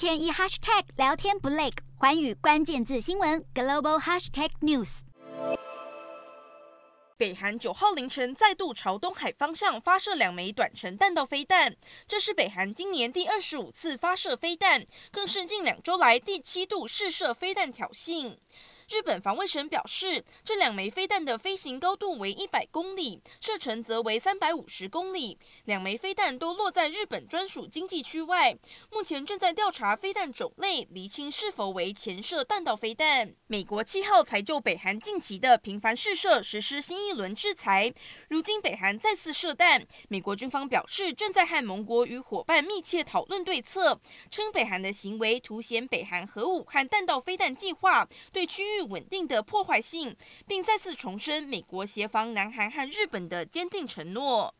天一 hashtag 聊天不累，环宇关键字新闻 global hashtag news。北韩九号凌晨再度朝东海方向发射两枚短程弹道飞弹，这是北韩今年第二十五次发射飞弹，更是近两周来第七度试射飞弹挑衅。日本防卫省表示，这两枚飞弹的飞行高度为一百公里，射程则为三百五十公里。两枚飞弹都落在日本专属经济区外，目前正在调查飞弹种类，厘清是否为潜射弹道飞弹。美国七号才就北韩近期的频繁试射实施新一轮制裁，如今北韩再次射弹，美国军方表示正在和盟国与伙伴密切讨论对策，称北韩的行为凸显北韩核武和弹道飞弹计划对区域稳定的破坏性，并再次重申美国协防南韩和日本的坚定承诺。